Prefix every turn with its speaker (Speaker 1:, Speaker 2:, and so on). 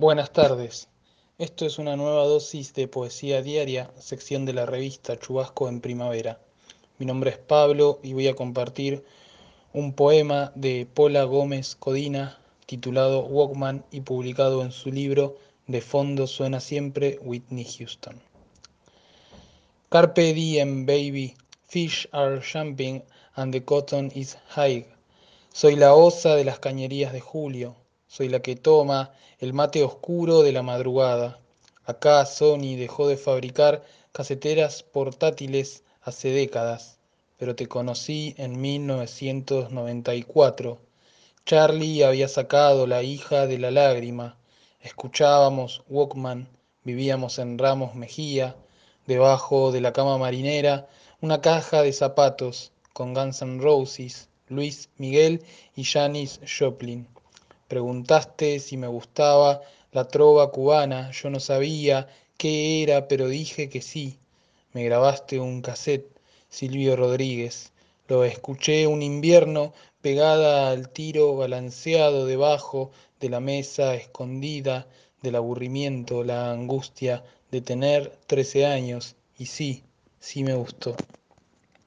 Speaker 1: Buenas tardes. Esto es una nueva dosis de poesía diaria, sección de la revista Chubasco en Primavera. Mi nombre es Pablo y voy a compartir un poema de Paula Gómez Codina titulado Walkman y publicado en su libro De fondo suena siempre Whitney Houston. Carpe diem, baby. Fish are jumping and the cotton is high. Soy la osa de las cañerías de julio soy la que toma el mate oscuro de la madrugada. Acá Sony dejó de fabricar caseteras portátiles hace décadas, pero te conocí en 1994. Charlie había sacado la hija de la lágrima. Escuchábamos Walkman, vivíamos en Ramos Mejía, debajo de la cama marinera, una caja de zapatos con Guns N' Roses, Luis Miguel y Janis Joplin. Preguntaste si me gustaba la trova cubana, yo no sabía qué era, pero dije que sí. Me grabaste un cassette, Silvio Rodríguez. Lo escuché un invierno pegada al tiro balanceado debajo de la mesa escondida del aburrimiento, la angustia de tener trece años. Y sí, sí me gustó.